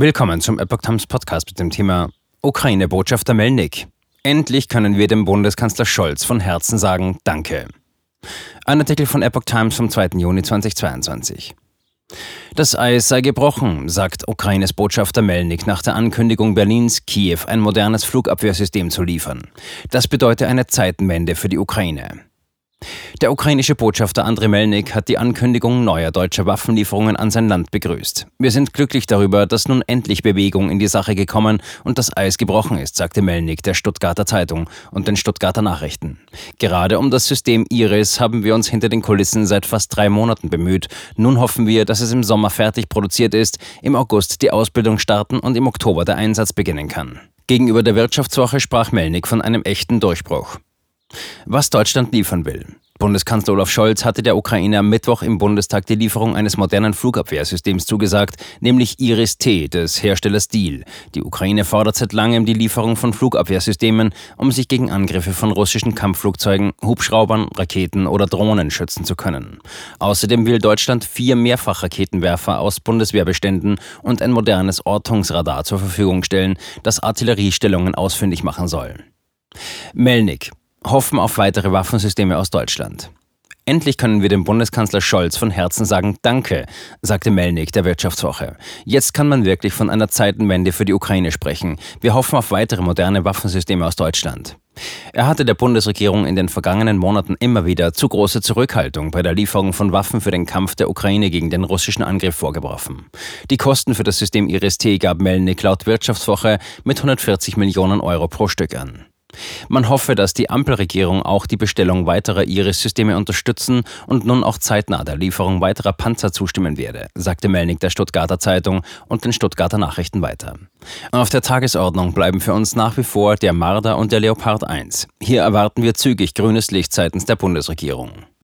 Willkommen zum Epoch Times Podcast mit dem Thema Ukraine-Botschafter Melnik. Endlich können wir dem Bundeskanzler Scholz von Herzen sagen Danke. Ein Artikel von Epoch Times vom 2. Juni 2022. Das Eis sei gebrochen, sagt Ukraines Botschafter Melnik nach der Ankündigung Berlins, Kiew ein modernes Flugabwehrsystem zu liefern. Das bedeutet eine Zeitenwende für die Ukraine. Der ukrainische Botschafter Andrei Melnik hat die Ankündigung neuer deutscher Waffenlieferungen an sein Land begrüßt. Wir sind glücklich darüber, dass nun endlich Bewegung in die Sache gekommen und das Eis gebrochen ist, sagte Melnik der Stuttgarter Zeitung und den Stuttgarter Nachrichten. Gerade um das System Iris haben wir uns hinter den Kulissen seit fast drei Monaten bemüht. Nun hoffen wir, dass es im Sommer fertig produziert ist, im August die Ausbildung starten und im Oktober der Einsatz beginnen kann. Gegenüber der Wirtschaftswoche sprach Melnik von einem echten Durchbruch. Was Deutschland liefern will. Bundeskanzler Olaf Scholz hatte der Ukraine am Mittwoch im Bundestag die Lieferung eines modernen Flugabwehrsystems zugesagt, nämlich Iris-T des Herstellers Diehl. Die Ukraine fordert seit langem die Lieferung von Flugabwehrsystemen, um sich gegen Angriffe von russischen Kampfflugzeugen, Hubschraubern, Raketen oder Drohnen schützen zu können. Außerdem will Deutschland vier Mehrfachraketenwerfer aus Bundeswehrbeständen und ein modernes Ortungsradar zur Verfügung stellen, das Artilleriestellungen ausfindig machen soll. Melnik hoffen auf weitere Waffensysteme aus Deutschland. Endlich können wir dem Bundeskanzler Scholz von Herzen sagen Danke, sagte Melnik der Wirtschaftswoche. Jetzt kann man wirklich von einer Zeitenwende für die Ukraine sprechen. Wir hoffen auf weitere moderne Waffensysteme aus Deutschland. Er hatte der Bundesregierung in den vergangenen Monaten immer wieder zu große Zurückhaltung bei der Lieferung von Waffen für den Kampf der Ukraine gegen den russischen Angriff vorgeworfen. Die Kosten für das System Iris-T gab Melnik laut Wirtschaftswoche mit 140 Millionen Euro pro Stück an. Man hoffe, dass die Ampelregierung auch die Bestellung weiterer Iris-Systeme unterstützen und nun auch zeitnah der Lieferung weiterer Panzer zustimmen werde, sagte Melnik der Stuttgarter Zeitung und den Stuttgarter Nachrichten weiter. Auf der Tagesordnung bleiben für uns nach wie vor der Marder und der Leopard 1. Hier erwarten wir zügig grünes Licht seitens der Bundesregierung.